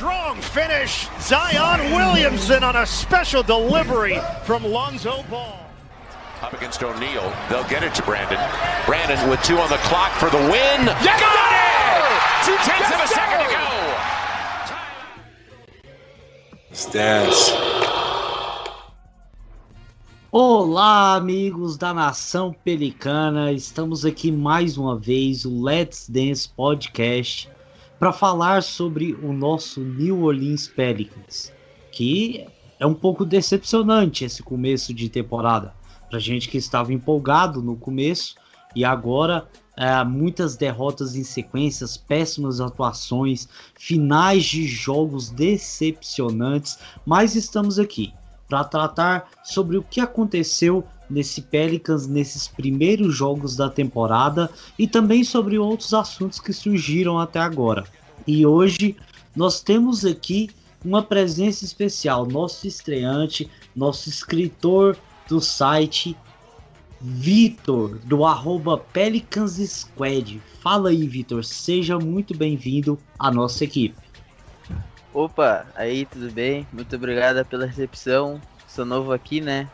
strong finish. Zion Williamson on a special delivery from Lonzo Ball. Up against O'Neal. They'll get it to Brandon. Brandon with two on the clock for the win. Yes, Got it! Two tenths Yes, of a second to go. Stats. Olá, amigos da Nação Pelicana. Estamos aqui mais uma vez, o Let's Dance Podcast, para falar sobre o nosso New Orleans Pelicans, que é um pouco decepcionante esse começo de temporada. Para gente que estava empolgado no começo e agora é, muitas derrotas em sequências, péssimas atuações, finais de jogos decepcionantes, mas estamos aqui para tratar sobre o que aconteceu nesse Pelicans nesses primeiros jogos da temporada e também sobre outros assuntos que surgiram até agora. E hoje nós temos aqui uma presença especial, nosso estreante, nosso escritor do site Vitor, do arroba Pelicans Squad. Fala aí, Vitor, seja muito bem-vindo à nossa equipe. Opa, aí, tudo bem? Muito obrigada pela recepção. Sou novo aqui, né?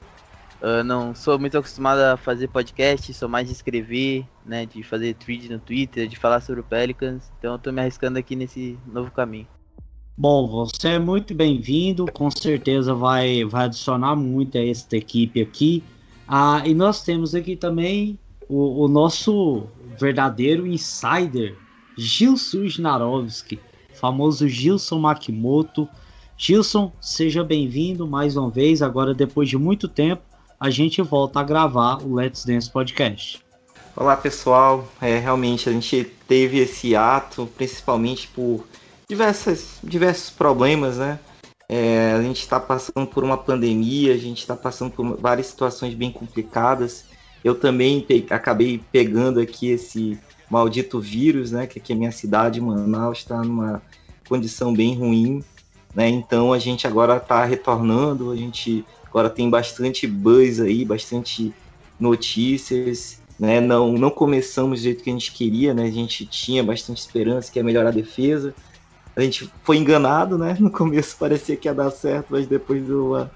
Não sou muito acostumado a fazer podcast, sou mais de escrever, né? De fazer tweet no Twitter, de falar sobre o Pelicans. Então eu tô me arriscando aqui nesse novo caminho. Bom, você é muito bem-vindo, com certeza vai, vai adicionar muito a esta equipe aqui. Ah, e nós temos aqui também o, o nosso verdadeiro insider, Gilson Snarovski, famoso Gilson Makimoto. Gilson, seja bem-vindo mais uma vez. Agora, depois de muito tempo, a gente volta a gravar o Let's Dance Podcast. Olá pessoal, é, realmente a gente teve esse ato principalmente por diversas, diversos problemas, né? É, a gente está passando por uma pandemia, a gente está passando por várias situações bem complicadas. Eu também pe acabei pegando aqui esse maldito vírus, né? Que aqui a minha cidade, Manaus, está numa condição bem ruim, né? Então a gente agora está retornando, a gente agora tem bastante buzz aí, bastante notícias, né? Não, não começamos do jeito que a gente queria, né? A gente tinha bastante esperança que ia melhorar a defesa. A gente foi enganado, né? No começo parecia que ia dar certo, mas depois uma...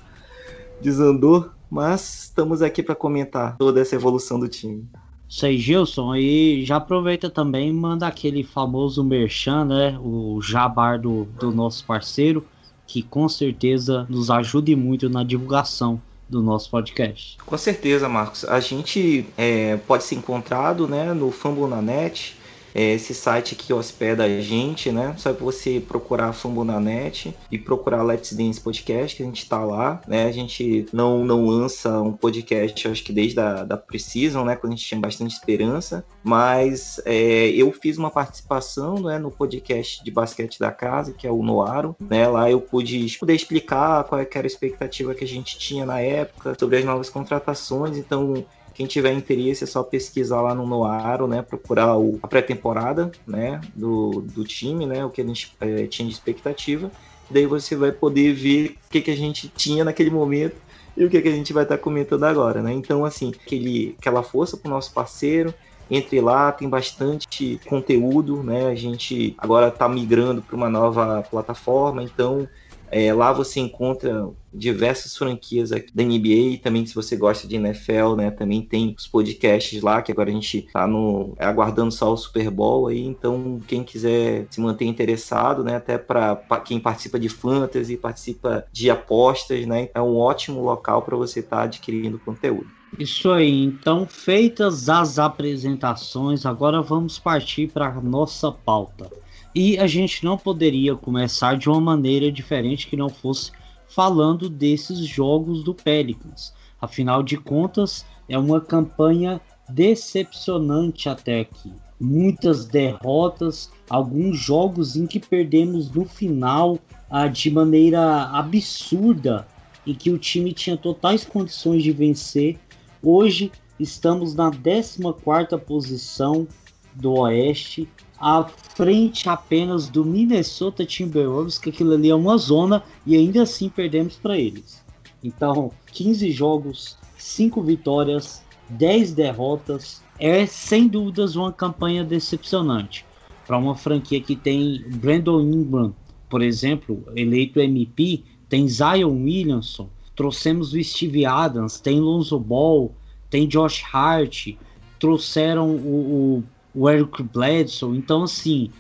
desandou. Mas estamos aqui para comentar toda essa evolução do time. Isso aí, Gilson, e já aproveita também manda aquele famoso merchan, né? O jabar do, do nosso parceiro, que com certeza nos ajude muito na divulgação do nosso podcast. Com certeza, Marcos. A gente é, pode ser encontrado né, no Fambonanet, é esse site que hospeda a gente, né? Só para você procurar Fambonanet e procurar Let's Dance Podcast, que a gente tá lá, né? A gente não, não lança um podcast, acho que desde a da Precision, né? Quando a gente tinha bastante esperança, mas é, eu fiz uma participação né, no podcast de basquete da casa, que é o Noaro, né? Lá eu pude poder explicar qual é era a expectativa que a gente tinha na época sobre as novas contratações, então quem tiver interesse é só pesquisar lá no Noaro, né? Procurar o, a pré-temporada, né? Do, do time, né? O que a gente é, tinha de expectativa. Daí você vai poder ver o que, que a gente tinha naquele momento e o que, que a gente vai estar tá comentando agora, né? Então, assim, aquele, aquela força para o nosso parceiro. Entre lá, tem bastante conteúdo, né? A gente agora está migrando para uma nova plataforma, então é, lá você encontra diversas franquias aqui da NBA, também se você gosta de NFL, né, também tem os podcasts lá, que agora a gente tá no aguardando só o Super Bowl aí, então quem quiser se manter interessado, né, até para quem participa de fantasy, participa de apostas, né, é um ótimo local para você estar tá adquirindo conteúdo. Isso aí, então feitas as apresentações, agora vamos partir para nossa pauta. E a gente não poderia começar de uma maneira diferente que não fosse falando desses jogos do Pelicans. Afinal de contas, é uma campanha decepcionante até aqui. Muitas derrotas, alguns jogos em que perdemos no final ah, de maneira absurda, em que o time tinha totais condições de vencer. Hoje estamos na 14ª posição do Oeste, à frente apenas do Minnesota Timberwolves, que aquilo ali é uma zona e ainda assim perdemos para eles. Então, 15 jogos, 5 vitórias, 10 derrotas, é sem dúvidas uma campanha decepcionante para uma franquia que tem Brandon Ingram por exemplo, eleito MP, tem Zion Williamson, trouxemos o Steve Adams, tem Lonzo Ball, tem Josh Hart, trouxeram o, o, o Eric Bledsoe. Então, assim,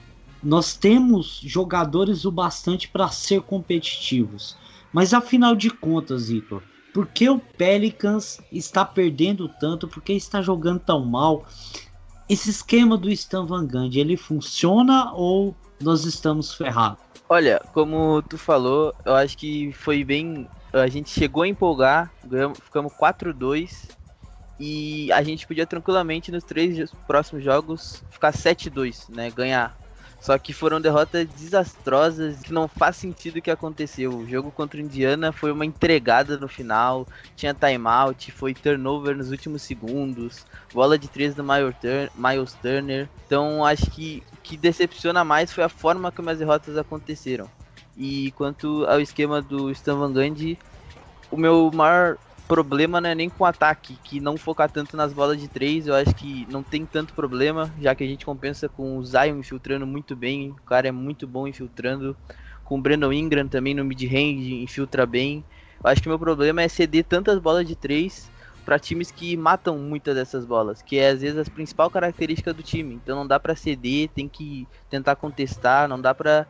nós temos jogadores o bastante para ser competitivos. Mas afinal de contas, Ito, por que o Pelicans está perdendo tanto? Por que está jogando tão mal? Esse esquema do Stan Van Gundy, ele funciona ou nós estamos ferrados? Olha, como tu falou, eu acho que foi bem. A gente chegou a empolgar, ganhamos, ficamos 4-2 e a gente podia tranquilamente nos três próximos jogos ficar 7-2, né? Ganhar. Só que foram derrotas desastrosas que não faz sentido o que aconteceu. O jogo contra o Indiana foi uma entregada no final, tinha timeout, foi turnover nos últimos segundos, bola de três do Miles Turner. Então acho que o que decepciona mais foi a forma como as derrotas aconteceram. E quanto ao esquema do Stan Van Gundy, o meu maior problema não é nem com o ataque, que não focar tanto nas bolas de três, eu acho que não tem tanto problema, já que a gente compensa com o Zion infiltrando muito bem, o cara é muito bom infiltrando, com o Brandon Ingram também no mid-range, infiltra bem. Eu acho que o meu problema é ceder tantas bolas de três para times que matam muitas dessas bolas, que é às vezes a principal característica do time. Então não dá para ceder, tem que tentar contestar, não dá para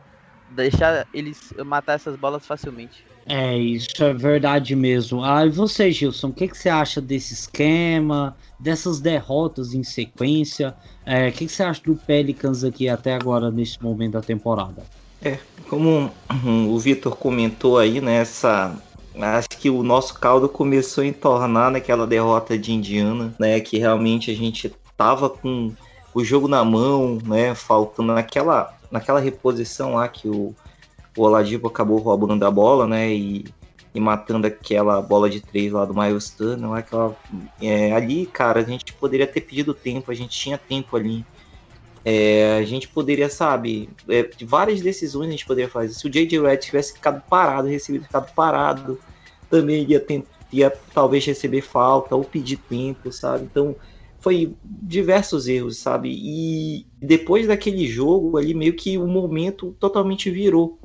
deixar eles matar essas bolas facilmente. É, isso é verdade mesmo. Ah, e você, Gilson, o que, que você acha desse esquema, dessas derrotas em sequência? É, o que, que você acha do Pelicans aqui até agora, nesse momento da temporada? É, como o Vitor comentou aí, né, essa, acho que o nosso caldo começou a entornar naquela derrota de Indiana, né, que realmente a gente tava com o jogo na mão, né, faltando naquela, naquela reposição lá que o o Oladipo acabou roubando a bola, né? E, e matando aquela bola de três lá do Miles Turner. Aquela, é, ali, cara, a gente poderia ter pedido tempo, a gente tinha tempo ali. É, a gente poderia, sabe, é, várias decisões a gente poderia fazer. Se o J.J. Red tivesse ficado parado, recebido ficado parado, também ia, ter, ia talvez receber falta ou pedir tempo, sabe? Então, foi diversos erros, sabe? E depois daquele jogo ali, meio que o momento totalmente virou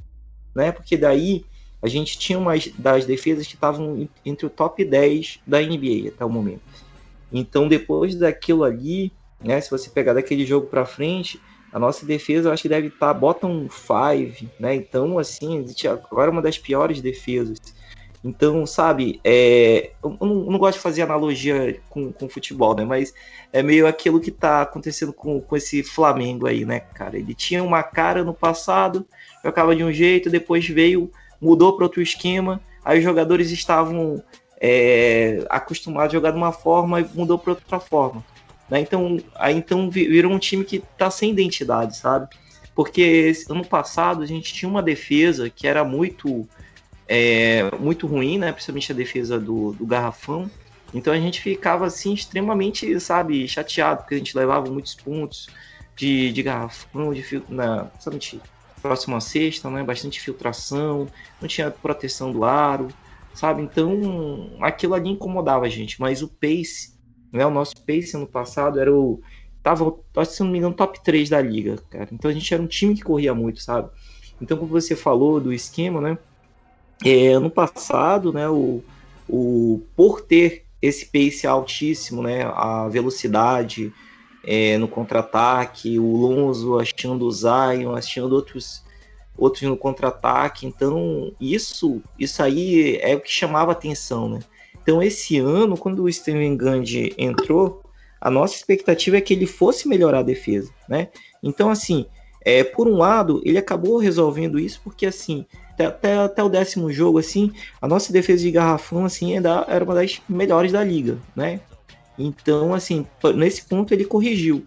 né? Porque daí a gente tinha umas das defesas que estavam entre o top 10 da NBA até o momento. Então, depois daquilo ali, né, se você pegar daquele jogo para frente, a nossa defesa eu acho que deve estar tá bottom 5, né? Então, assim, agora é uma das piores defesas. Então, sabe, é, eu, não, eu, não, gosto de fazer analogia com, com futebol, né? Mas é meio aquilo que tá acontecendo com, com esse Flamengo aí, né, cara? Ele tinha uma cara no passado, jogava de um jeito, depois veio, mudou para outro esquema, aí os jogadores estavam é, acostumados a jogar de uma forma e mudou para outra forma. Né? Então, aí então virou um time que está sem identidade, sabe? Porque ano passado a gente tinha uma defesa que era muito é, muito ruim, né? Principalmente a defesa do, do garrafão. Então a gente ficava assim extremamente, sabe, chateado, porque a gente levava muitos pontos de, de garrafão, de na, principalmente próximo à sexta, né? Bastante filtração, não tinha proteção do aro, sabe? Então aquilo ali incomodava a gente, mas o pace, né? O nosso pace ano passado era o. Tava, se não me engano, top 3 da liga, cara. Então a gente era um time que corria muito, sabe? Então, como você falou do esquema, né? É, ano passado, né? O, o, por ter esse pace altíssimo, né? A velocidade, é, no contra-ataque, o Lonzo achando o Zion, achando outros outros no contra-ataque. Então, isso isso aí é o que chamava atenção, né? Então, esse ano, quando o Steven Gandhi entrou, a nossa expectativa é que ele fosse melhorar a defesa, né? Então, assim, é, por um lado, ele acabou resolvendo isso porque, assim, até, até o décimo jogo, assim, a nossa defesa de garrafão, assim, era uma das melhores da liga, né? Então, assim, nesse ponto ele corrigiu.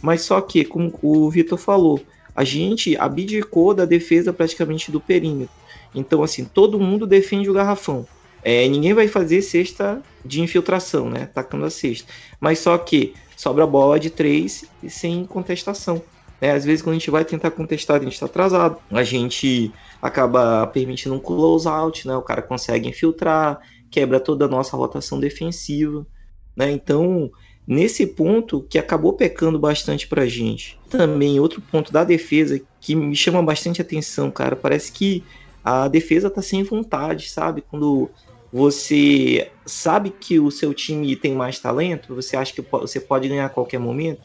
Mas só que, como o Vitor falou, a gente abdicou da defesa praticamente do perímetro. Então, assim, todo mundo defende o garrafão. É, ninguém vai fazer cesta de infiltração, né? Tacando a cesta. Mas só que sobra bola de três sem contestação. É, às vezes, quando a gente vai tentar contestar, a gente está atrasado. A gente acaba permitindo um close out, né? O cara consegue infiltrar, quebra toda a nossa rotação defensiva. Né? Então, nesse ponto que acabou pecando bastante pra gente. Também outro ponto da defesa que me chama bastante atenção, cara, parece que a defesa tá sem vontade, sabe? Quando você sabe que o seu time tem mais talento, você acha que você pode ganhar a qualquer momento.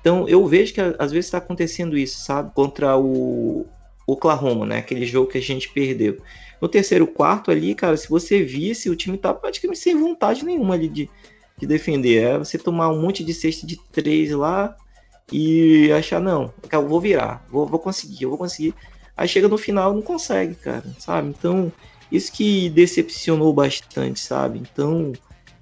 Então eu vejo que às vezes está acontecendo isso, sabe? Contra o Oklahoma, né? Aquele jogo que a gente perdeu. No terceiro quarto ali, cara, se você visse, o time tá praticamente sem vontade nenhuma ali de, de defender. É você tomar um monte de cesta de três lá e achar, não, eu vou virar, vou, vou conseguir, eu vou conseguir. Aí chega no final não consegue, cara, sabe? Então, isso que decepcionou bastante, sabe? Então,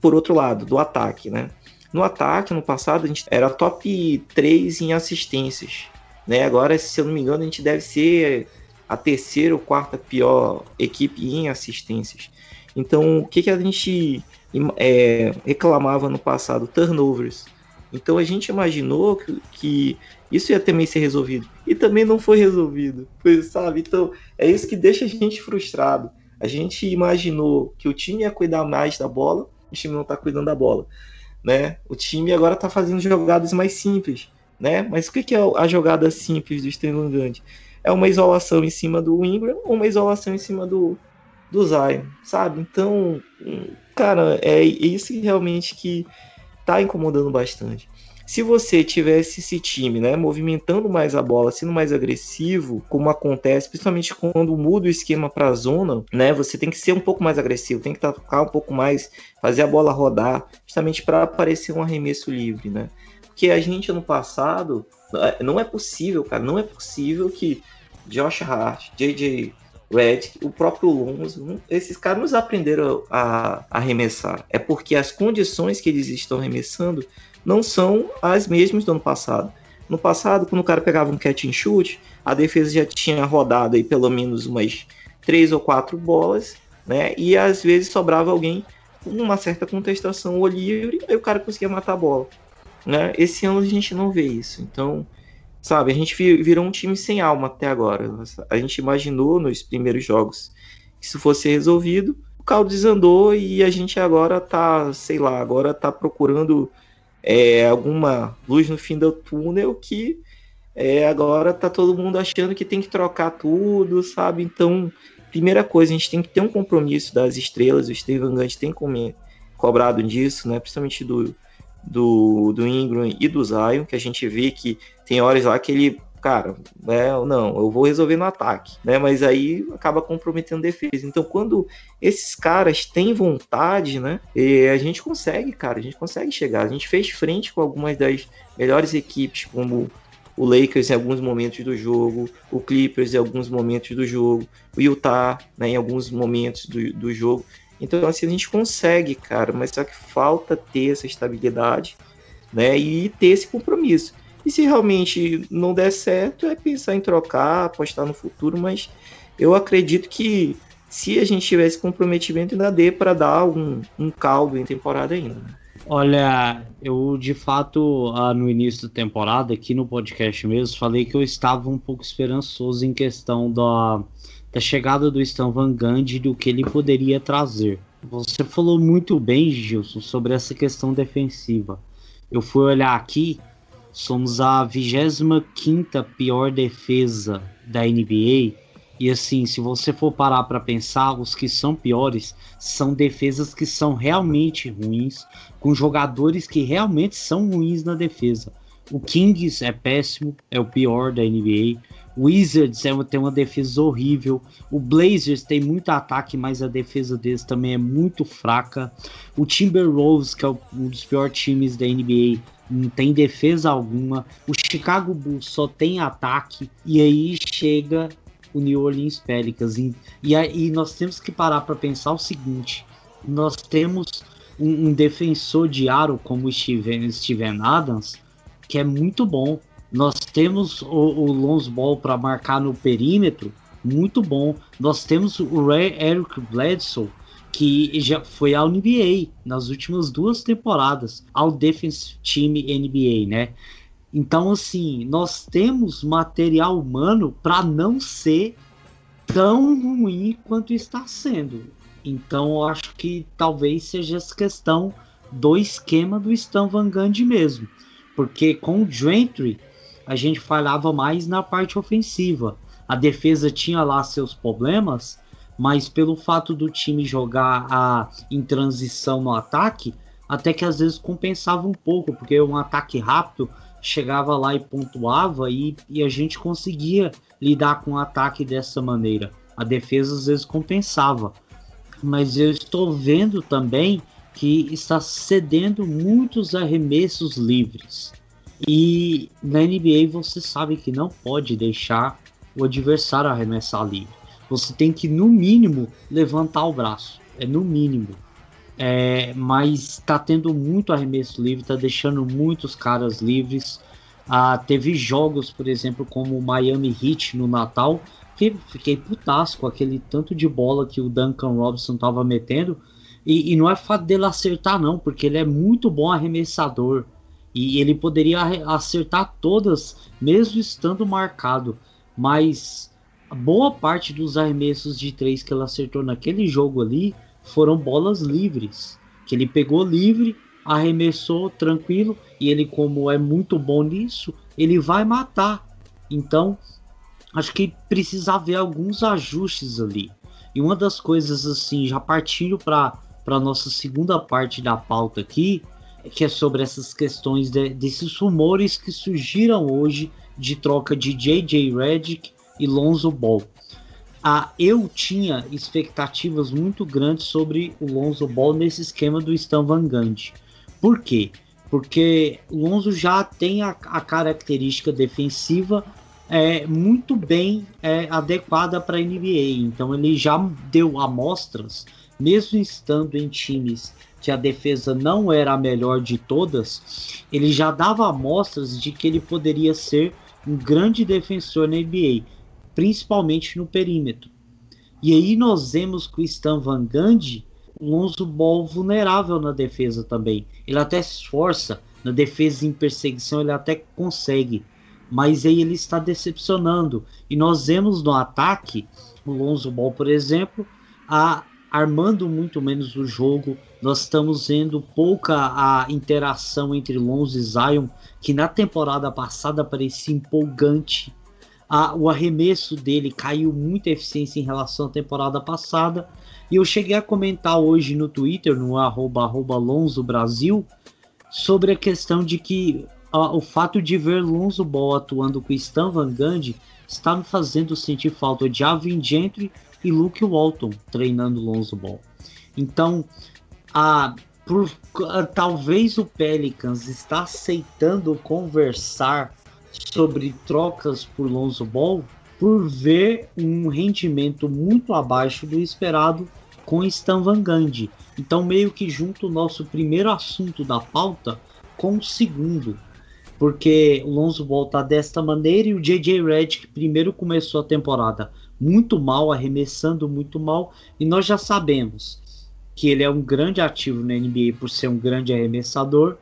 por outro lado, do ataque, né? No ataque, no passado, a gente era top 3 em assistências. Né? Agora, se eu não me engano, a gente deve ser a terceira ou quarta pior equipe em assistências. Então, o que, que a gente é, reclamava no passado? Turnovers. Então, a gente imaginou que, que, isso ia também ser resolvido. E também não foi resolvido, sabe? Então, é isso que deixa a gente frustrado. A gente imaginou que o time ia cuidar mais da bola, o time não está cuidando da bola. Né? O time agora está fazendo jogadas mais simples. Né? Mas o que, que é a jogada simples do Sterling Gandhi? É uma isolação em cima do Ingram ou uma isolação em cima do, do Zion, sabe? Então, cara, é isso realmente que está incomodando bastante. Se você tivesse esse time, né, movimentando mais a bola, sendo mais agressivo, como acontece, principalmente quando muda o esquema para a zona, né, você tem que ser um pouco mais agressivo, tem que tocar um pouco mais, fazer a bola rodar, justamente para aparecer um arremesso livre, né? Porque a gente ano passado, não é possível, cara, não é possível que Josh Hart, JJ Red, o próprio Lonzo, esses caras não aprenderam a, a arremessar. É porque as condições que eles estão arremessando não são as mesmas do ano passado. No passado, quando o cara pegava um catch and shoot, a defesa já tinha rodado aí pelo menos umas três ou quatro bolas, né? E às vezes sobrava alguém com uma certa contestação ou livre, aí o cara conseguia matar a bola. Né? Esse ano a gente não vê isso. Então, sabe, a gente virou um time sem alma até agora. A gente imaginou nos primeiros jogos que isso fosse resolvido, o caldo desandou e a gente agora tá, sei lá, agora tá procurando é, alguma luz no fim do túnel que é, agora tá todo mundo achando que tem que trocar tudo, sabe? Então, primeira coisa, a gente tem que ter um compromisso das estrelas, o Steven Gant tem cobrado disso, né? Principalmente do, do, do Ingram e do Zion, que a gente vê que tem horas lá que ele cara, né, não, eu vou resolver no ataque, né, mas aí acaba comprometendo defesa. Então, quando esses caras têm vontade, né, a gente consegue, cara, a gente consegue chegar. A gente fez frente com algumas das melhores equipes, como o Lakers em alguns momentos do jogo, o Clippers em alguns momentos do jogo, o Utah né, em alguns momentos do, do jogo. Então, assim, a gente consegue, cara, mas só que falta ter essa estabilidade né, e ter esse compromisso. E se realmente não der certo, é pensar em trocar, apostar no futuro, mas eu acredito que se a gente tivesse comprometimento, ainda dê para dar um, um caldo em temporada ainda. Né? Olha, eu de fato, ah, no início da temporada, aqui no podcast mesmo, falei que eu estava um pouco esperançoso em questão da, da chegada do Stan Van Gundy e do que ele poderia trazer. Você falou muito bem, Gilson, sobre essa questão defensiva. Eu fui olhar aqui, Somos a 25 pior defesa da NBA. E assim, se você for parar para pensar, os que são piores são defesas que são realmente ruins, com jogadores que realmente são ruins na defesa. O Kings é péssimo, é o pior da NBA. Wizards é, tem uma defesa horrível. O Blazers tem muito ataque, mas a defesa deles também é muito fraca. O Timberwolves, que é um dos piores times da NBA, não tem defesa alguma. O Chicago Bulls só tem ataque. E aí chega o New Orleans Pelicans. E, e nós temos que parar para pensar o seguinte: nós temos um, um, defensor de aro como o Steven, Steven Adams, que é muito bom. Nós temos o, o Ball para marcar no perímetro, muito bom. Nós temos o Ray Eric Bledsoe que já foi ao NBA nas últimas duas temporadas, ao Defense Team NBA, né? Então, assim, nós temos material humano para não ser tão ruim quanto está sendo. Então, eu acho que talvez seja essa questão do esquema do Stan Van Gundy mesmo. Porque com o Gentry a gente falhava mais na parte ofensiva. A defesa tinha lá seus problemas, mas pelo fato do time jogar a, em transição no ataque, até que às vezes compensava um pouco, porque um ataque rápido chegava lá e pontuava e, e a gente conseguia lidar com o ataque dessa maneira. A defesa às vezes compensava. Mas eu estou vendo também que está cedendo muitos arremessos livres. E na NBA você sabe que não pode deixar o adversário arremessar livre. Você tem que, no mínimo, levantar o braço. É no mínimo. É, mas está tendo muito arremesso livre, está deixando muitos caras livres. Ah, teve jogos, por exemplo, como o Miami Heat no Natal, que fiquei putasco com aquele tanto de bola que o Duncan Robinson estava metendo. E, e, não é fato dele acertar, não, porque ele é muito bom arremessador. E ele poderia acertar todas, mesmo estando marcado. Mas boa parte dos arremessos de três que ele acertou naquele jogo ali foram bolas livres. Que ele pegou livre, arremessou tranquilo, e ele, como é muito bom nisso, ele vai matar. Então, acho que precisa haver alguns ajustes ali. E uma das coisas, assim, já partindo para a nossa segunda parte da pauta aqui, que é sobre essas questões de, desses rumores que surgiram hoje de troca de J.J. Redick e Lonzo Ball. Ah, eu tinha expectativas muito grandes sobre o Lonzo Ball nesse esquema do Stan Van Gundy. Por quê? Porque o Lonzo já tem a, a característica defensiva é, muito bem é, adequada para a NBA. Então ele já deu amostras, mesmo estando em times que a defesa não era a melhor de todas, ele já dava amostras de que ele poderia ser um grande defensor na NBA, principalmente no perímetro. E aí nós vemos que o Stan Van Gundy, um Lonzo Ball vulnerável na defesa também. Ele até se esforça na defesa em perseguição, ele até consegue, mas aí ele está decepcionando. E nós vemos no ataque o Lonzo Ball, por exemplo, a armando muito menos o jogo. Nós estamos vendo pouca a interação entre Lonzo e Zion, que na temporada passada parecia empolgante. A, o arremesso dele caiu muita eficiência em relação à temporada passada. E eu cheguei a comentar hoje no Twitter, no arroba, arroba Lonzo Brasil, sobre a questão de que a, o fato de ver Lonzo Ball atuando com Stan Van Gundy está me fazendo sentir falta de Avin Gentry e Luke Walton treinando Lonzo Ball. Então, a, por, talvez o Pelicans está aceitando conversar sobre trocas por Lonzo Ball por ver um rendimento muito abaixo do esperado com Stan Van Gundy. Então meio que junto o nosso primeiro assunto da pauta com o segundo, porque o Lonzo Ball tá desta maneira e o JJ Redick primeiro começou a temporada muito mal, arremessando muito mal, e nós já sabemos que ele é um grande ativo na NBA por ser um grande arremessador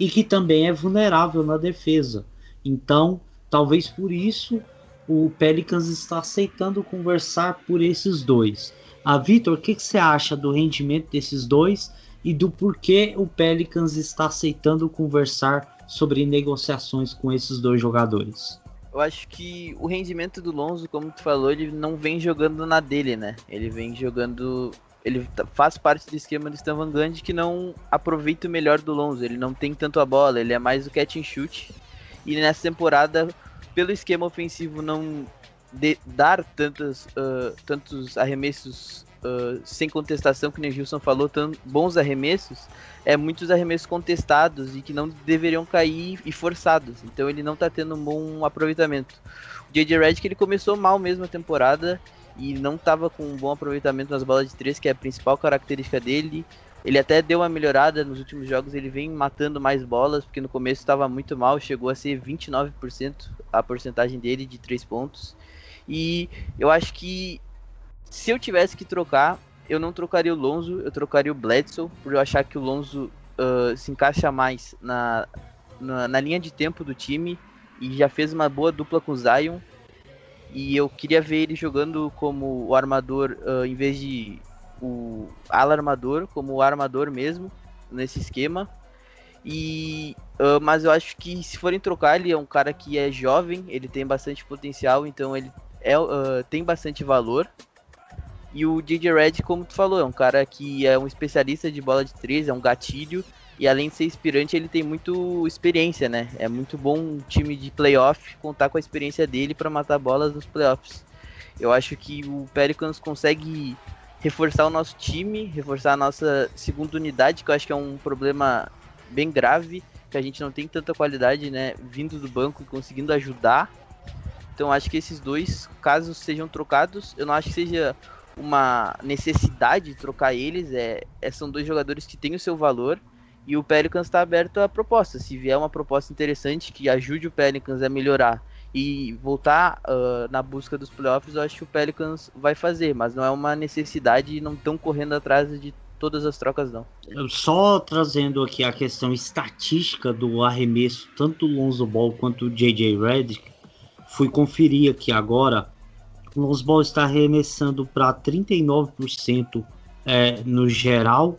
e que também é vulnerável na defesa. Então, talvez por isso o Pelicans está aceitando conversar por esses dois. Ah, Vitor, o que, que você acha do rendimento desses dois e do porquê o Pelicans está aceitando conversar sobre negociações com esses dois jogadores? eu acho que o rendimento do Lonzo, como tu falou, ele não vem jogando na dele, né? Ele vem jogando. Ele tá, faz parte do esquema do Stan Van Gundy que não aproveita o melhor do Lonzo. Ele não tem tanto a bola, ele é mais o catch and shoot. E nessa temporada, pelo esquema ofensivo não dar tantos, uh, tantos arremessos uh, sem contestação, que o Gilson falou, tão bons arremessos, é muitos arremessos contestados e que não deveriam cair e forçados. Então ele não está tendo um bom aproveitamento. O JJ Redick ele começou mal mesmo a temporada e não estava com um bom aproveitamento nas bolas de três, que é a principal característica dele. Ele até deu uma melhorada nos últimos jogos, ele vem matando mais bolas, porque no começo estava muito mal, chegou a ser 29% a porcentagem dele de três pontos. E eu acho que se eu tivesse que trocar, eu não trocaria o Lonzo, eu trocaria o Bledsoe, por eu achar que o Lonzo uh, se encaixa mais na, na, na, linha de tempo do time e já fez uma boa dupla com o Zion. E eu queria ver ele jogando como o armador, uh, em vez de o ala armador, como o armador mesmo. nesse esquema. E, uh, mas eu acho que se forem trocar, ele é um cara que é jovem, ele tem bastante potencial, então ele é, uh, tem bastante valor. E o JJ Red, como tu falou, é um cara que é um especialista de bola de três, é um gatilho. E além de ser inspirante, ele tem muito experiência, né? É muito bom um time de playoff contar com a experiência dele para matar bolas nos playoffs. Eu acho que o Pelicans consegue reforçar o nosso time, reforçar a nossa segunda unidade, que eu acho que é um problema bem grave, que a gente não tem tanta qualidade, né, vindo do banco e conseguindo ajudar. Então acho que esses dois casos sejam trocados, eu não acho que seja uma necessidade de trocar eles, é, é são dois jogadores que têm o seu valor e o Pelicans está aberto a proposta. Se vier uma proposta interessante que ajude o Pelicans a melhorar e voltar uh, na busca dos playoffs, eu acho que o Pelicans vai fazer, mas não é uma necessidade e não estão correndo atrás de todas as trocas, não. Só trazendo aqui a questão estatística do arremesso, tanto do Lonzo Ball quanto do JJ Redick, fui conferir aqui agora. O Lonzo Ball está arremessando para 39% é, no geral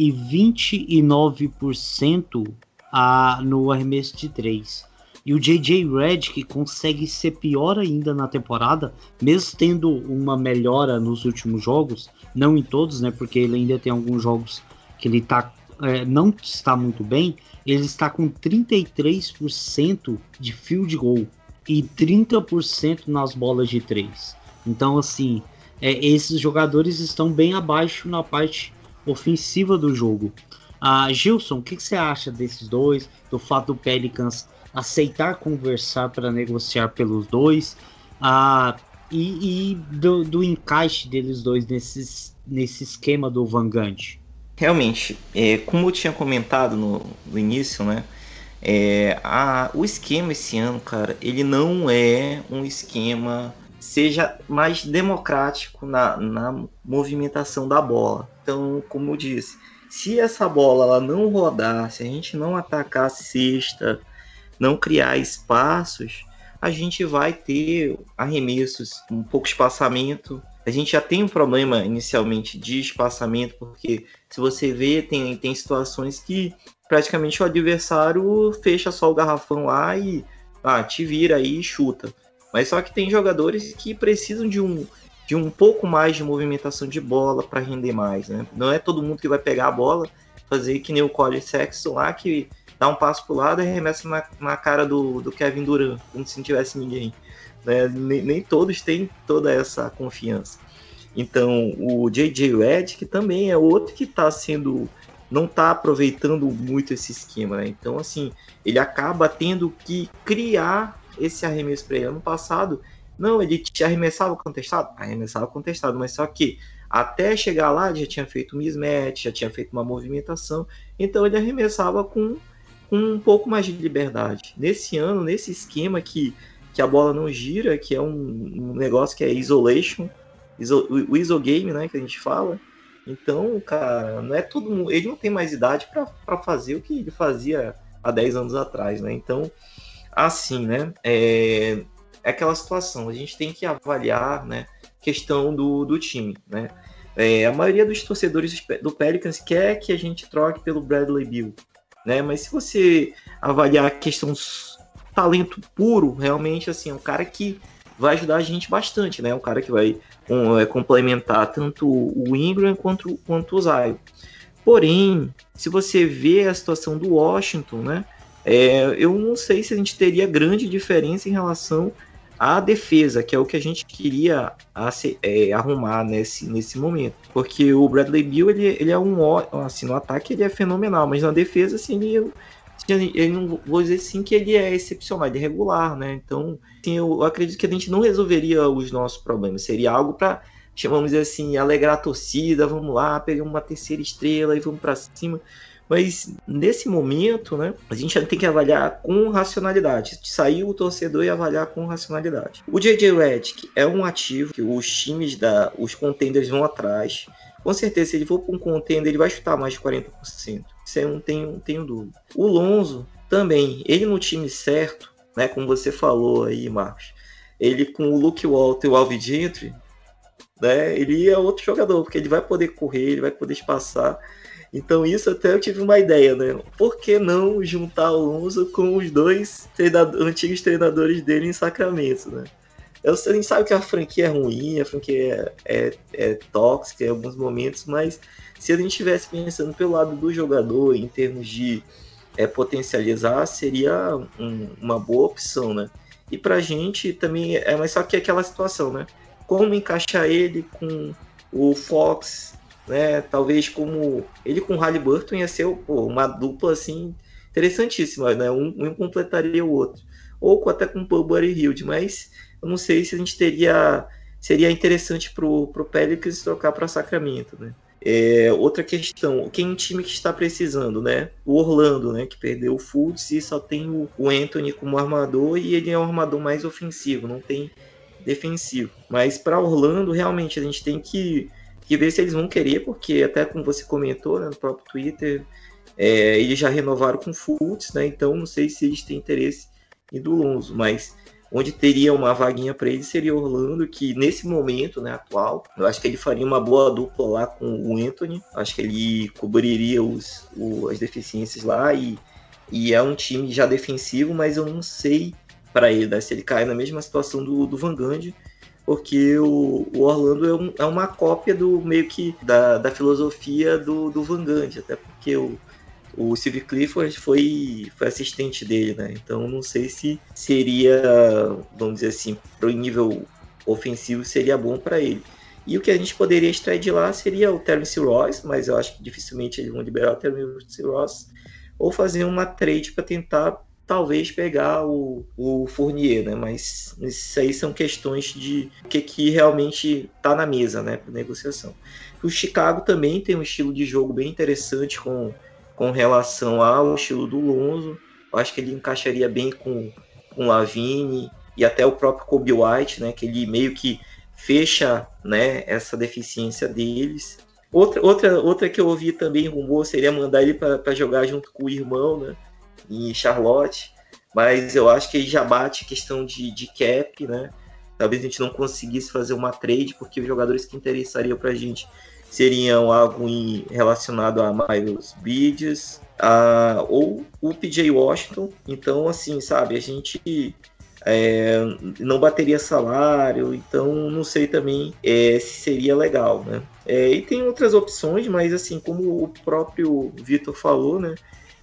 e 29% a, no arremesso de 3. E o JJ Redick consegue ser pior ainda na temporada, mesmo tendo uma melhora nos últimos jogos, não em todos, né? Porque ele ainda tem alguns jogos que ele tá, é, não está muito bem. Ele está com 33% de field goal e 30% nas bolas de 3. Então, assim, é, esses jogadores estão bem abaixo na parte ofensiva do jogo. Ah, Gilson, o que, que, você acha desses dois? Do fato do Pelicans aceitar conversar para negociar pelos dois? Ah, e, e do, do, encaixe deles dois nesses, nesse esquema do Vangante? Realmente, é, como eu tinha comentado no, no início, né? É, a, o esquema esse ano, cara, ele não é um esquema seja mais democrático na, na movimentação da bola. Então, como eu disse, se essa bola ela não rodar, se a gente não atacar a cesta, não criar espaços, a gente vai ter arremessos com pouco espaçamento. A gente já tem um problema inicialmente de espaçamento, porque se você vê, tem, tem situações que praticamente o adversário fecha só o garrafão lá e ah, te vira aí e chuta. Mas só que tem jogadores que precisam de um, de um pouco mais de movimentação de bola para render mais. Né? Não é todo mundo que vai pegar a bola, fazer que nem o Colin Sexton lá, que dá um passo pro lado e arremessa na, na cara do, do Kevin Durant, como se não tivesse ninguém. Né? Nem, nem, todos têm toda essa confiança. Então, o J.J. Redd, que também é outro que está sendo. não está aproveitando muito esse esquema. Né? Então, assim, ele acaba tendo que criar esse arremesso para ele. Ano passado, não, ele te arremessava contestado? Arremessava contestado, mas só que até chegar lá já tinha feito um mismatch, já tinha feito uma movimentação, então ele arremessava com, com um pouco mais de liberdade. Nesse ano, nesse esquema que, que a bola não gira, que é um, um negócio que é isolation, iso, o isogame, né, que a gente fala, então, cara, não é todo mundo, ele não tem mais idade para fazer o que ele fazia há 10 anos atrás, né? Então, assim, né? É, é aquela situação, a gente tem que avaliar, né? Questão do, do time, né? É, a maioria dos torcedores do Pelicans quer que a gente troque pelo Bradley Bill, né? Mas se você avaliar a questão talento puro, realmente assim, é um cara que vai ajudar a gente bastante, né? Um cara que vai um, é, complementar tanto o Ingram quanto, quanto o Zion. Porém, se você vê a situação do Washington, né? É, eu não sei se a gente teria grande diferença em relação à defesa, que é o que a gente queria é, arrumar nesse, nesse momento. Porque o Bradley Bill, ele, ele é um assim, no ataque ele é fenomenal, mas na defesa, assim, ele, ele não vou dizer assim que ele é excepcional, ele é regular, né? Então, assim, eu acredito que a gente não resolveria os nossos problemas. Seria algo para, chamamos assim, alegrar a torcida, vamos lá, pegar uma terceira estrela e vamos para cima. Mas nesse momento, né, a gente tem que avaliar com racionalidade. Sair o torcedor e avaliar com racionalidade. O JJ Redick é um ativo que os times da, os contenders vão atrás. Com certeza, se ele for para um contender, ele vai chutar mais de 40%. Isso eu não tenho, tenho dúvida. O Lonzo também, ele no time certo, né, como você falou aí, Marcos, ele com o Luke Walter e o Alvin Gentry, né, ele é outro jogador, porque ele vai poder correr, ele vai poder espaçar Então isso até eu tive uma ideia, né? Por que não juntar Alonso com os dois treinador, antigos treinadores dele em Sacramento, né? Eu, a gente sabe que a franquia é ruim, a franquia é, é, é tóxica em alguns momentos, mas se a gente estivesse pensando pelo lado do jogador, em termos de é, potencializar, seria um, uma boa opção, né? E pra gente também é mais só que aquela situação, né? Como encaixar ele com o Fox, né? Talvez como ele com o Halliburton ia ser pô, uma dupla assim interessantíssima, né? Um, um completaria o outro. Ou até com o Buddy Hield, mas eu não sei se a gente teria seria interessante pro, pro Pelicans trocar para Sacramento, né? É, outra questão, quem time que está precisando, né? O Orlando, né? Que perdeu o Fultz e só tem o, o Anthony como armador e ele é o armador mais ofensivo, não tem defensivo. Mas para Orlando, realmente, a gente tem que, ver se eles vão querer, porque até como você comentou né, no próprio Twitter, é, eles já renovaram com Fultz, né? Então não sei se eles têm interesse em do Lonzo, mas onde teria uma vaguinha para ele seria Orlando, que nesse momento, né, atual, eu acho que ele faria uma boa dupla lá com o Anthony, acho que ele cobriria os, o, as deficiências lá e, e é um time já defensivo, mas eu não sei para ele, né, se ele cai na mesma situação do, do Van Gundy, porque o, o Orlando é, um, é, uma cópia do meio que da, da filosofia do, do Van Gundy, até porque o o Steve Clifford foi, foi assistente dele, né? Então não sei se seria, vamos dizer assim, para o nível ofensivo seria bom para ele. E o que a gente poderia extrair de lá seria o Terence Ross, mas eu acho que dificilmente eles vão liberar o Terence Ross, ou fazer uma trade para tentar talvez pegar o, o Fournier, né? Mas isso aí são questões de o que, que realmente está na mesa, né, para negociação. O Chicago também tem um estilo de jogo bem interessante com com relação ao estilo do Lonzo. Eu acho que ele encaixaria bem com, com Lavine e até o próprio Kobe White, né? Que ele meio que fecha né, essa deficiência deles. Outra, outra, outra que eu ouvi também rumor seria mandar ele para jogar junto com o irmão, né? Em Charlotte. Mas eu acho que já bate questão de, de cap, né? Talvez a gente não conseguisse fazer uma trade, porque os jogadores que interessariam para a gente seriam algo em, relacionado a Miles Bridges a, ou o PJ Washington. Então, assim, sabe, a gente é, não bateria salário, então não sei também é, se seria legal, né? É, e tem outras opções, mas assim, como o próprio Vitor falou, né?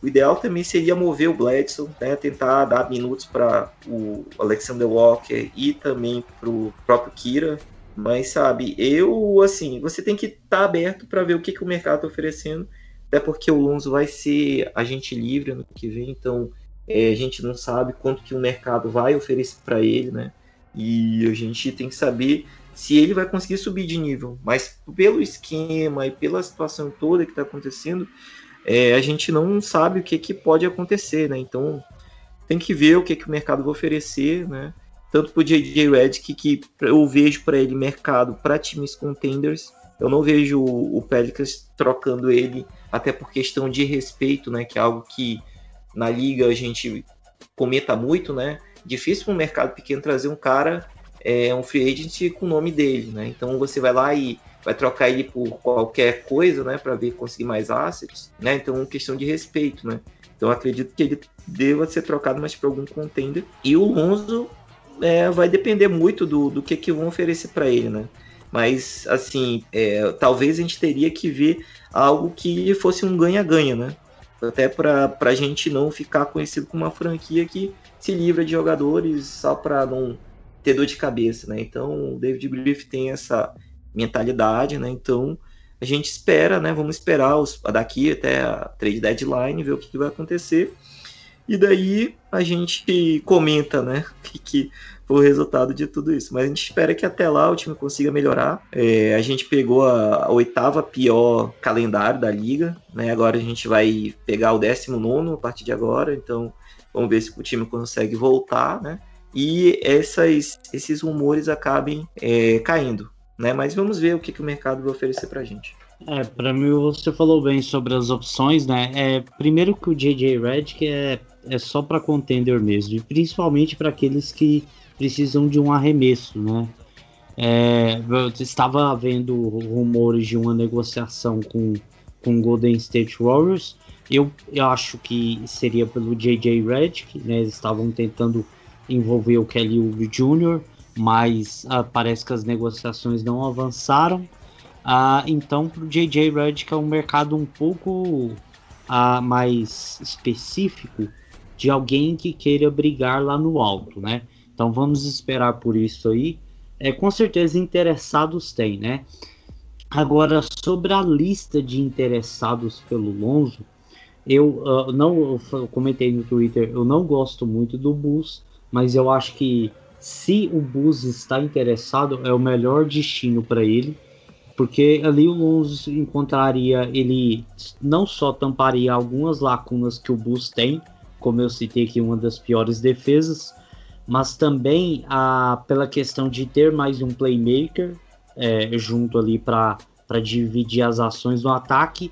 O ideal também seria mover o Bledson, né? Tentar dar minutos para o Alexander Walker e também para o próprio Kira, mas, sabe, eu, assim, você tem que estar tá aberto para ver o que, que o mercado está oferecendo, até porque o Lonzo vai ser agente livre ano que vem, então é, a gente não sabe quanto que o mercado vai oferecer para ele, né? E a gente tem que saber se ele vai conseguir subir de nível. Mas pelo esquema e pela situação toda que está acontecendo, é, a gente não sabe o que, que pode acontecer, né? Então tem que ver o que, que o mercado vai oferecer, né? tanto pro JJ Redick, que eu vejo para ele mercado para times contenders. Eu não vejo o Pelicans trocando ele, até por questão de respeito, né? Que é algo que na liga a gente comenta muito, né? Difícil para um mercado pequeno trazer um cara, é, um free agent com o nome dele, né? Então você vai lá e vai trocar ele por qualquer coisa, né? Para ver conseguir mais assets, né? Então questão de respeito, né? Então acredito que ele deva ser trocado mais para algum contender. E o Lonzo é, vai depender muito do, do que, que vão oferecer para ele, né? Mas, assim, é, talvez a gente teria que ver algo que fosse um ganha-ganha, né? Até para a gente não ficar conhecido como uma franquia que se livra de jogadores só para não ter dor de cabeça, né? Então, o David Griffith tem essa mentalidade, né? Então, a gente espera, né? Vamos esperar os, daqui até a trade deadline, ver o que, que vai acontecer. E daí a gente comenta, né, que, que foi o resultado de tudo isso. Mas a gente espera que até lá o time consiga melhorar. É, a gente pegou a, a, oitava pior calendário da liga, né? Agora a gente vai pegar o décimo nono a partir de agora. Então vamos ver se o time consegue voltar, né? E essas, esses rumores acabem é, caindo, né? Mas vamos ver o que, que o mercado vai oferecer para a gente. É, para mim você falou bem sobre as opções, né? É, primeiro que o JJ Redick é é só para contender mesmo, e principalmente para aqueles que precisam de um arremesso, né? É, eu estava vendo rumores de uma negociação com com Golden State Warriors. Eu, eu acho que seria pelo J.J. Redick, né? Eles estavam tentando envolver o Kelly Oubre Jr., mas uh, parece que as negociações não avançaram. Uh, então, para o J.J. Redick é um mercado um pouco uh, mais específico de alguém que queira brigar lá no alto, né? Então vamos esperar por isso aí. É, com certeza interessados tem, né? Agora, sobre a lista de interessados pelo Lonzo, eu uh, não eu comentei no Twitter, eu não gosto muito do Bulls, mas eu acho que se o Bulls está interessado, é o melhor destino para ele, porque ali o Lonzo encontraria, ele não só tamparia algumas lacunas que o Bulls tem, como eu citei aqui, uma das piores defesas, mas também a, pela questão de ter mais um playmaker é, junto ali para dividir as ações no ataque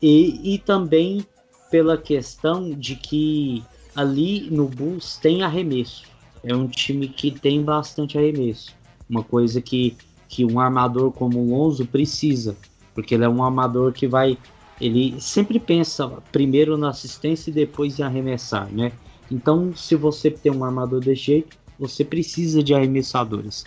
e, e também pela questão de que ali no Bulls tem arremesso. É um time que tem bastante arremesso. Uma coisa que, que um armador como o Lonzo precisa, porque ele é um armador que vai. Ele sempre pensa primeiro na assistência e depois em arremessar, né? Então, se você tem um armador desse jeito, você precisa de arremessadores.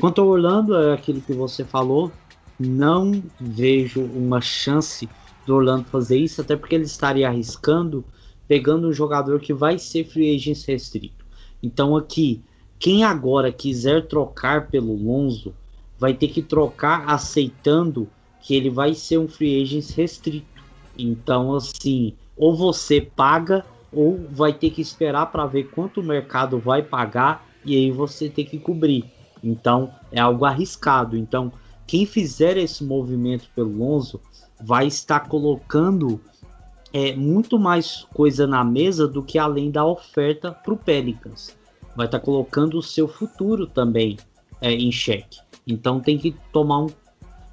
Quanto ao Orlando, é aquilo que você falou, não vejo uma chance do Orlando fazer isso, até porque ele estaria arriscando pegando um jogador que vai ser free agent restrito. Então aqui, quem agora quiser trocar pelo Lonzo, vai ter que trocar aceitando que ele vai ser um free agent restrito. Então assim, ou você paga ou vai ter que esperar para ver quanto o mercado vai pagar e aí você tem que cobrir. Então é algo arriscado. Então quem fizer esse movimento pelo Lonzo vai estar colocando é, muito mais coisa na mesa do que além da oferta para o Pelicans. Vai estar colocando o seu futuro também é, em xeque. Então tem que tomar um,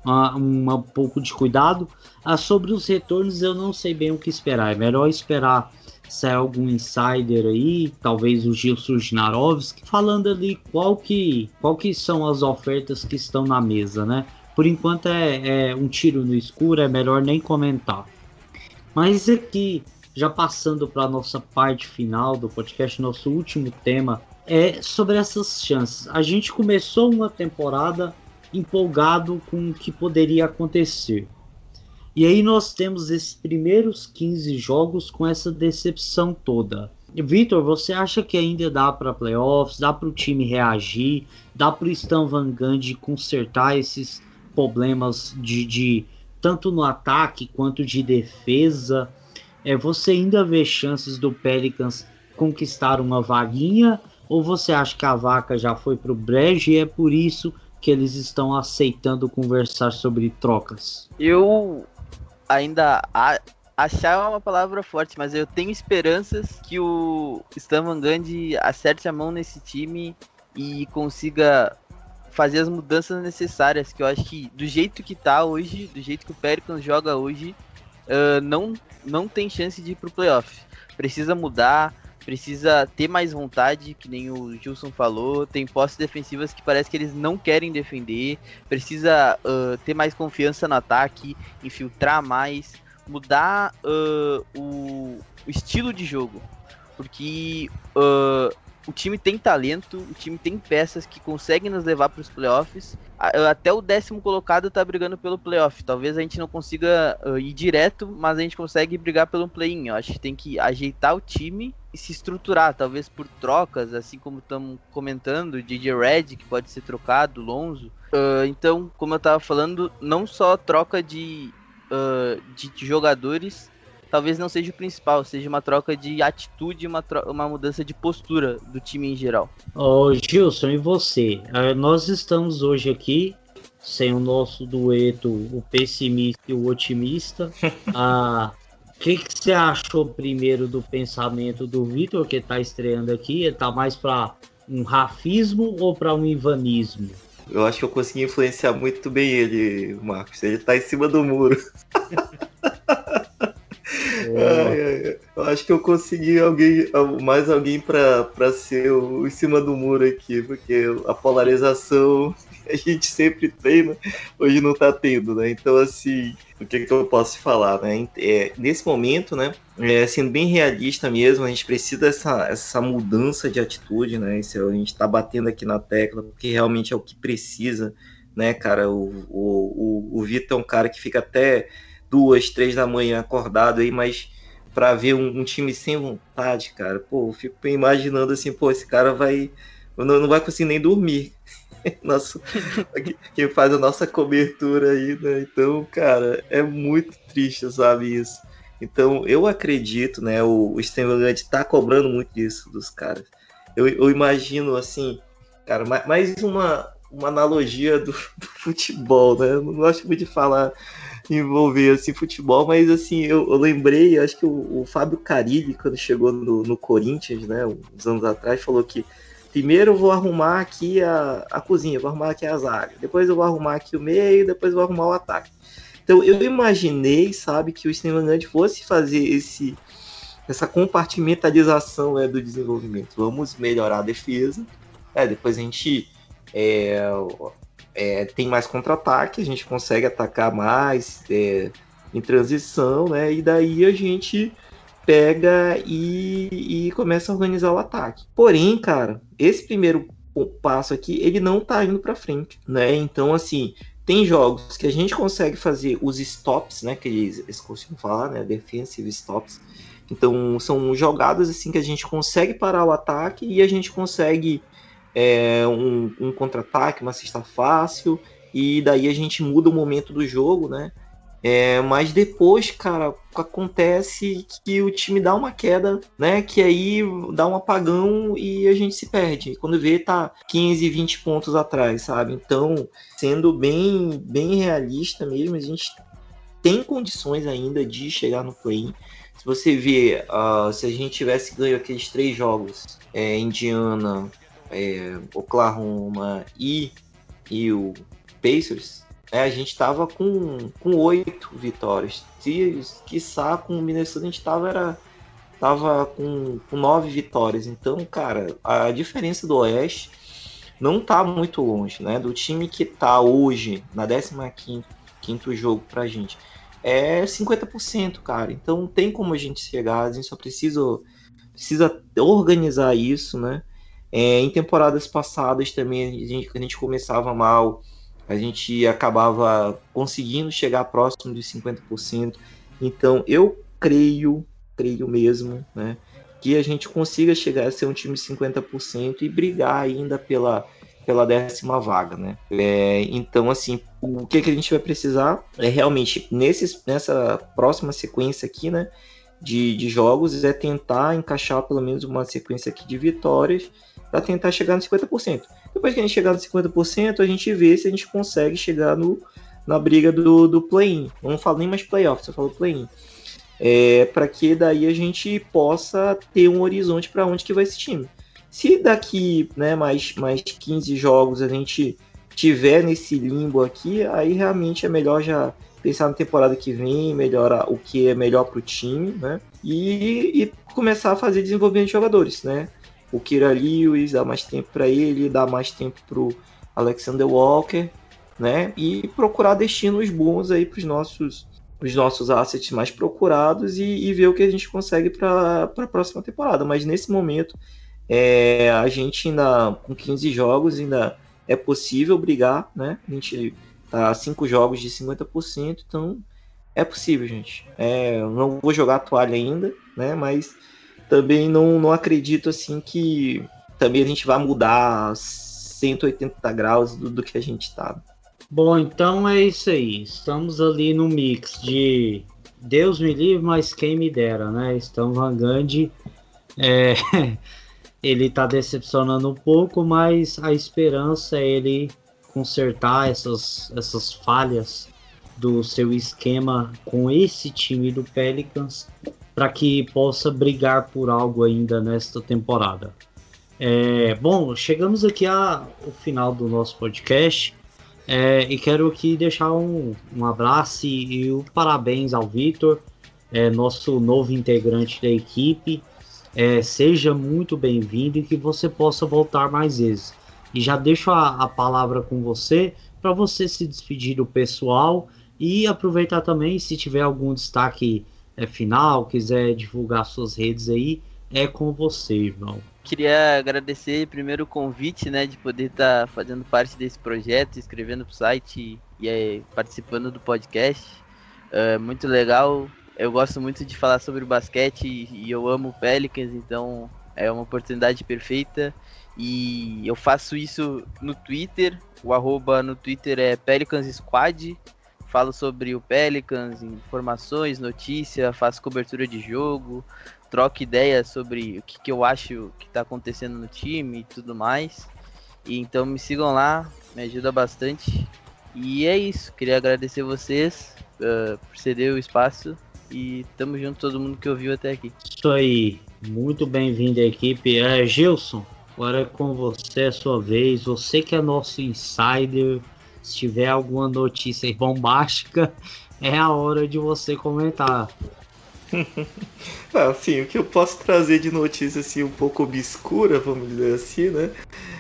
uma, um pouco de cuidado. Ah, sobre os retornos, eu não sei bem o que esperar. É melhor esperar sair algum insider aí, talvez o Gil Surginarovski, falando ali qual que, qual que são as ofertas que estão na mesa, né? Por enquanto é, é um tiro no escuro, é melhor nem comentar. Mas aqui, já passando para a nossa parte final do podcast, nosso último tema é sobre essas chances. A gente começou uma temporada empolgado com o que poderia acontecer. E aí nós temos esses primeiros 15 jogos com essa decepção toda. Vitor, você acha que ainda dá para playoffs, dá para o time reagir, dá para o Stan Van Gundy consertar esses problemas de, de tanto no ataque quanto de defesa? É, você ainda vê chances do Pelicans conquistar uma vaguinha ou você acha que a vaca já foi para o brejo e é por isso que eles estão aceitando conversar sobre trocas? Eu ainda a, achar é uma palavra forte, mas eu tenho esperanças que o Stan Van Gundy acerte a mão nesse time e consiga fazer as mudanças necessárias, que eu acho que do jeito que tá hoje, do jeito que o Pelicans joga hoje, uh, não, não tem chance de ir pro playoff. Precisa mudar, precisa ter mais vontade, que nem o Gilson falou, tem posses defensivas que parece que eles não querem defender, precisa uh, ter mais confiança no ataque, infiltrar mais, mudar uh, o, o, estilo de jogo, porque uh, o time tem talento, o time tem peças que conseguem nos levar para os playoffs. Até o décimo colocado está brigando pelo playoff. Talvez a gente não consiga uh, ir direto, mas a gente consegue brigar pelo play-in. Eu acho que tem que ajeitar o time e se estruturar, talvez por trocas, assim como estamos comentando, DJ Red que pode ser trocado, Lonzo. Uh, então, como eu estava falando, não só troca de, uh, de jogadores, talvez não seja o principal, seja uma troca de atitude, uma, uma mudança de postura do time em geral. Ô Gilson, e você? Uh, nós estamos hoje aqui sem o nosso dueto, o pessimista e o otimista. uh, O que, que você achou primeiro do pensamento do Vitor, que está estreando aqui? Ele tá mais para um rafismo ou para um ivanismo? Eu acho que eu consegui influenciar muito bem ele, Marcos. Ele está em cima do muro. É. eu acho que eu consegui alguém, mais alguém para ser o, em cima do muro aqui, porque a polarização a gente sempre treina, hoje não tá tendo, né? Então, assim, o que, que eu posso falar, né? É, nesse momento, né? É, sendo bem realista mesmo, a gente precisa dessa essa mudança de atitude, né? Isso, a gente tá batendo aqui na tecla, porque realmente é o que precisa, né, cara? O, o, o, o Vitor é um cara que fica até duas, três da manhã acordado aí, mas para ver um, um, time sem vontade, cara, pô, eu fico imaginando assim, pô, esse cara vai. Não, não vai conseguir nem dormir. Nosso, quem faz a nossa cobertura aí, né? Então, cara, é muito triste, sabe, isso. Então, eu acredito, né? O, o Steven tá cobrando muito disso dos caras. Eu, eu imagino, assim, cara, mais uma, uma analogia do, do futebol, né? Eu não gosto muito de falar envolver assim futebol, mas assim, eu, eu lembrei, acho que o, o, Fábio Carilli, quando chegou no, no Corinthians, né, uns anos atrás, falou que primeiro eu vou arrumar aqui a, a cozinha, vou arrumar aqui a zaga, depois eu vou arrumar aqui o meio, depois eu vou arrumar o ataque. Então eu imaginei, sabe, que o Steven fosse fazer esse essa compartimentalização né, do desenvolvimento. Vamos melhorar a defesa, é, depois a gente é, é, tem mais contra-ataque, a gente consegue atacar mais é, em transição, né? E daí a gente pega e, e começa a organizar o ataque. Porém, cara, esse primeiro passo aqui, ele não tá indo para frente, né? Então, assim, tem jogos que a gente consegue fazer os stops, né? Que eles, eles costumam falar, né? Defensive stops. Então, são jogadas assim que a gente consegue parar o ataque e a gente consegue é, um, um contra-ataque, uma cesta fácil, e daí a gente muda o momento do jogo, né? É, mas depois, cara, acontece que o time dá uma queda, né? Que aí dá um apagão e a gente se perde. Quando vê, tá 15, 20 pontos atrás, sabe? Então, sendo bem, bem realista mesmo, a gente tem condições ainda de chegar no play-in. Se você vê, uh, se a gente tivesse ganho aqueles três jogos, é, Indiana, é, Oklahoma e, e o Pacers, é, a gente estava com, com oito vitórias. Se, quiçá, com o Minnesota a gente estava era, tava com, com nove vitórias. Então, cara, a diferença do Oeste não tá muito longe, né? Do time que tá hoje na 15 quinto jogo pra gente. É 50%, cara. Então tem como a gente chegar, a gente só precisa, precisa organizar isso, né? É, em temporadas passadas também a gente, a gente começava mal, a gente acabava conseguindo chegar próximo de 50%. Então eu creio, creio mesmo, né, que a gente consiga chegar a ser um time de 50% e brigar ainda pela, pela décima vaga, né? É, então, assim, o que, que a gente vai precisar é realmente nesses, nessa próxima sequência aqui, né, de, de jogos, é tentar encaixar pelo menos uma sequência aqui de vitórias para tentar chegar no 50%. Depois que a gente chegar no 50%, a gente vê se a gente consegue chegar no, na briga do, do play-in. Não falo nem mais playoff, só falo play-in. É, para que daí a gente possa ter um horizonte para onde que vai esse time. Se daqui né, mais, mais 15 jogos a gente tiver nesse limbo aqui, aí realmente é melhor já pensar na temporada que vem, melhorar o que é melhor para o time, né? E, e, começar a fazer desenvolvimento de jogadores, né? o Kira Lewis, dar mais tempo para ele, dar mais tempo para o Alexander Walker, né? E procurar destinos bons aí para os nossos, os nossos assets mais procurados e, e, ver o que a gente consegue para a próxima temporada. Mas nesse momento, é, a gente ainda, com 15 jogos, ainda é possível brigar, né? A gente tá a 5 jogos de 50%, então é possível, gente. É, não vou jogar a toalha ainda, né? Mas também não, não acredito assim que também a gente vai mudar 180 graus do, do que a gente está. Bom, então é isso aí. Estamos ali no mix de Deus me livre, mas quem me dera, né? Estão Van Gundy, é, ele tá decepcionando um pouco, mas a esperança é ele consertar essas, essas falhas do seu esquema com esse time do Pelicans para que possa brigar por algo ainda nesta temporada. É, bom, chegamos aqui ao final do nosso podcast é, e quero aqui deixar um, um abraço e, e um parabéns ao Vitor, é, nosso novo integrante da equipe. É, seja muito bem-vindo e que você possa voltar mais vezes. E já deixo a, a palavra com você para você se despedir do pessoal e aproveitar também se tiver algum destaque é, final, quiser divulgar suas redes aí, é com você, irmão. Queria agradecer primeiro o convite, né, de poder estar tá fazendo parte desse projeto, escrevendo pro site e, e participando do podcast. É muito legal. Eu gosto muito de falar sobre basquete e eu amo o Pelicans, então é uma oportunidade perfeita. E eu faço isso no Twitter. O arroba no Twitter é Pelicans Squad. Falo sobre o Pelicans, informações, notícia, faço cobertura de jogo, troco ideias sobre o que, que eu acho que está acontecendo no time e tudo mais. E então me sigam lá, me ajuda bastante. E é isso, queria agradecer vocês uh, por ceder o espaço e tamo junto todo mundo que ouviu até aqui. Isso aí, muito bem-vindo à equipe. É, Gilson, agora é com você, a sua vez. Você que é nosso insider, se tiver alguma notícia bombástica, é a hora de você comentar. assim, o que eu posso trazer de notícia assim um pouco obscura, vamos dizer assim, né?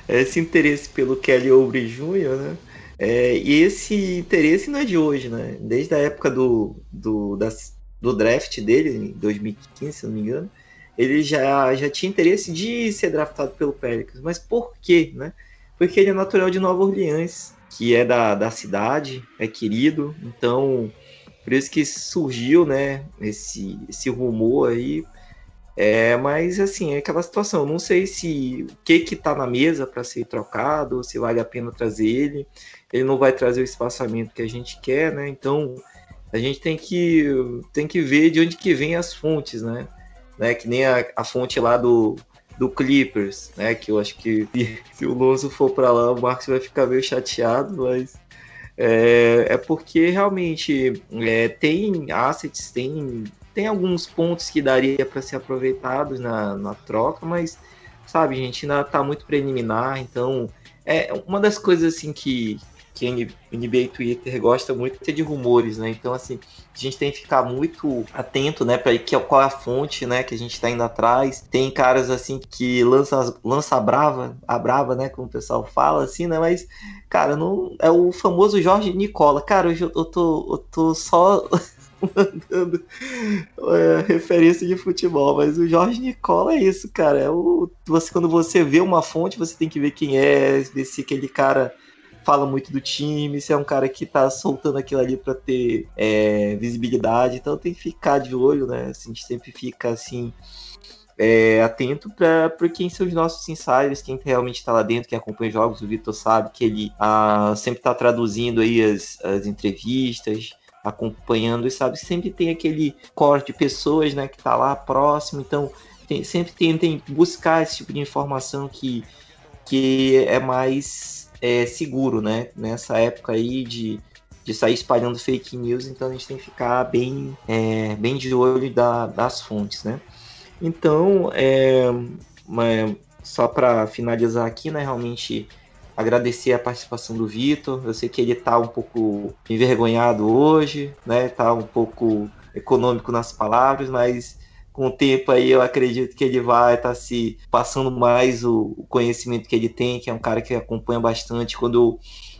É esse interesse pelo Kelly Oubre Jr., né? É, e esse interesse não é de hoje, né? Desde a época do, do, das, do draft dele, em 2015, se não me engano, ele já, já tinha interesse de ser draftado pelo Pelicans. Mas por quê, né? Porque ele é natural de Nova Orleans, que é da, da cidade, é querido, então por isso que surgiu, né, esse, esse rumor aí. É, mas assim, é aquela situação, não sei se o que que tá na mesa para ser trocado, se vale a pena trazer ele. Ele não vai trazer o espaçamento que a gente quer, né? Então, a gente tem que tem que ver de onde que vem as fontes, né? né? Que nem a, a fonte lá do do Clippers, né? Que eu acho que se o Lonzo for para lá, o Marcos vai ficar meio chateado, mas é, é porque realmente é, tem assets, tem, tem alguns pontos que daria para ser aproveitados na, na troca, mas sabe, gente, ainda está muito preliminar, então é uma das coisas assim que, que NBA Twitter gosta muito é de rumores, né? Então, assim, a gente tem que ficar muito atento, né, para que qual é a fonte, né, que a gente está indo atrás. Tem caras assim que lança lança a brava, a brava, né, como o pessoal fala assim, né, mas cara, não é o famoso Jorge Nicola. Cara, eu, eu tô eu tô só mandando é, referência de futebol, mas o Jorge Nicola é isso, cara. É o, você, quando você vê uma fonte, você tem que ver quem é, ver se aquele cara fala muito do time, se é um cara que tá soltando aquilo ali para ter é, visibilidade, então tem que ficar de olho, né? A gente sempre fica assim. É, atento para quem são os nossos insiders, quem realmente está lá dentro, quem acompanha os jogos, o Vitor sabe que ele ah, sempre está traduzindo aí as, as entrevistas, acompanhando e sabe sempre tem aquele corte de pessoas né, que está lá próximo, então tem, sempre tentem buscar esse tipo de informação que, que é mais é, seguro, né? Nessa época aí de, de sair espalhando fake news, então a gente tem que ficar bem, é, bem de olho da, das fontes, né? Então, é, só para finalizar aqui, né? Realmente agradecer a participação do Vitor. Eu sei que ele está um pouco envergonhado hoje, né? Tá um pouco econômico nas palavras, mas com o tempo aí eu acredito que ele vai estar tá se passando mais o, conhecimento que ele tem, que é um cara que acompanha bastante. Quando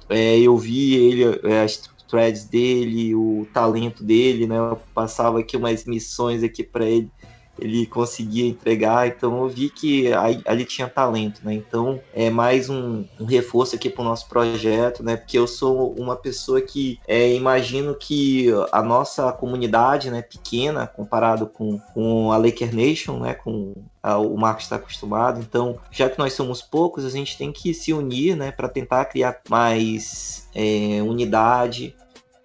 é, eu vi ele, é, as threads dele, o talento dele, né? Eu passava aqui umas missões aqui para ele ele conseguia entregar, então eu vi que ali tinha talento, né? Então é mais um, um reforço aqui para o nosso projeto, né? Porque eu sou uma pessoa que é, imagino que a nossa comunidade, né, pequena comparado com, com a Laker Nation, né, com a, o Marcos está acostumado, então já que nós somos poucos, a gente tem que se unir, né, para tentar criar mais é, unidade,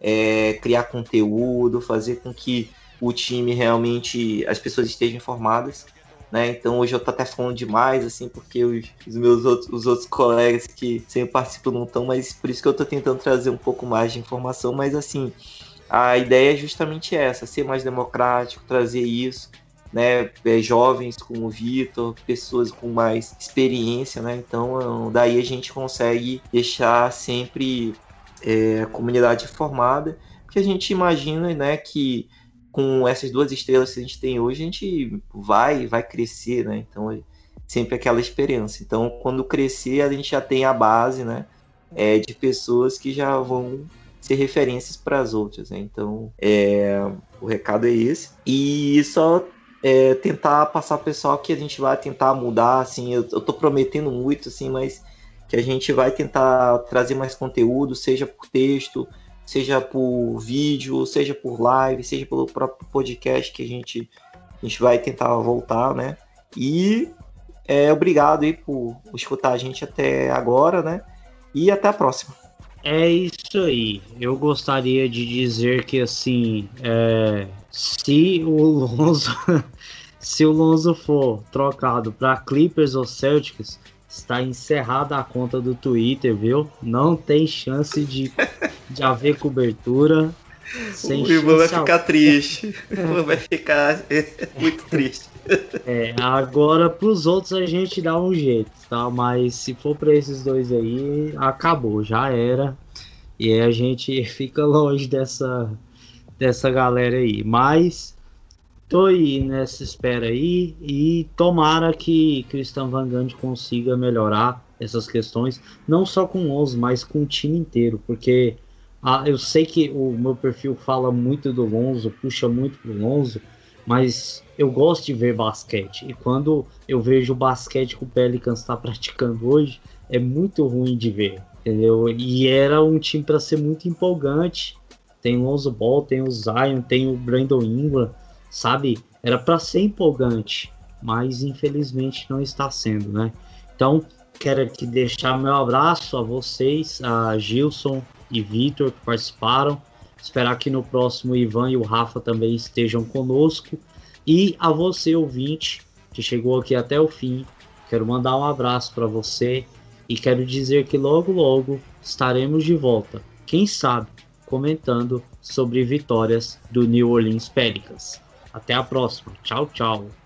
é, criar conteúdo, fazer com que o time realmente as pessoas estejam informadas. Né? Então hoje eu tô até falando demais, assim, porque os, os, meus outros, os outros colegas que sempre participam não estão, mas por isso que eu tô tentando trazer um pouco mais de informação, mas assim, a ideia é justamente essa, ser mais democrático, trazer isso, né? É, jovens como o Vitor, pessoas com mais experiência, né? Então daí a gente consegue deixar sempre é, a comunidade informada, porque a gente imagina, né, que com essas duas estrelas que a gente tem hoje, a gente vai vai crescer, né? Então sempre aquela experiência. Então, quando crescer, a gente já tem a base, né? É, de pessoas que já vão ser referências para as outras. Né? Então, é, o recado é esse. E só é, tentar passar pessoal que a gente vai tentar mudar, assim, eu, eu tô prometendo muito, assim, mas que a gente vai tentar trazer mais conteúdo, seja por texto, seja por vídeo, seja por live, seja pelo próprio podcast que a gente, a gente vai tentar voltar, né? E é, obrigado aí por escutar a gente até agora, né? E até a próxima. É isso aí. Eu gostaria de dizer que assim, é, se o Lonzo, se o Lonzo for trocado para Clippers ou Celtics, está encerrada a conta do Twitter, viu? Não tem chance de, de haver cobertura. Sem o irmão vai ficar triste. O irmão vai ficar muito triste. É, agora pros outros a gente dá um jeito, tá? Mas se for para esses dois aí, acabou, já era. E aí a gente fica longe dessa dessa galera aí. Mas tô aí nessa espera aí e tomara que Christian Van Gundy consiga melhorar essas questões, não só com o 11, mas com o time inteiro, porque ah, eu sei que o meu perfil fala muito do Lonzo, puxa muito pro Lonzo, mas eu gosto de ver basquete. E quando eu vejo o basquete que o Pelicans está praticando hoje, é muito ruim de ver, entendeu? E era um time para ser muito empolgante. Tem o Lonzo Ball, tem o Zion, tem o Brandon Ingram, sabe? Era para ser empolgante, mas infelizmente não está sendo, né? Então, quero aqui deixar meu abraço a vocês, a Gilson e Vitor que participaram. Esperar que no próximo Ivan e o Rafa também estejam conosco. E a você, ouvinte, que chegou aqui até o fim, quero mandar um abraço para você e quero dizer que logo, logo estaremos de volta. Quem sabe comentando sobre vitórias do New Orleans Pelicans. Até a próxima. Tchau, tchau.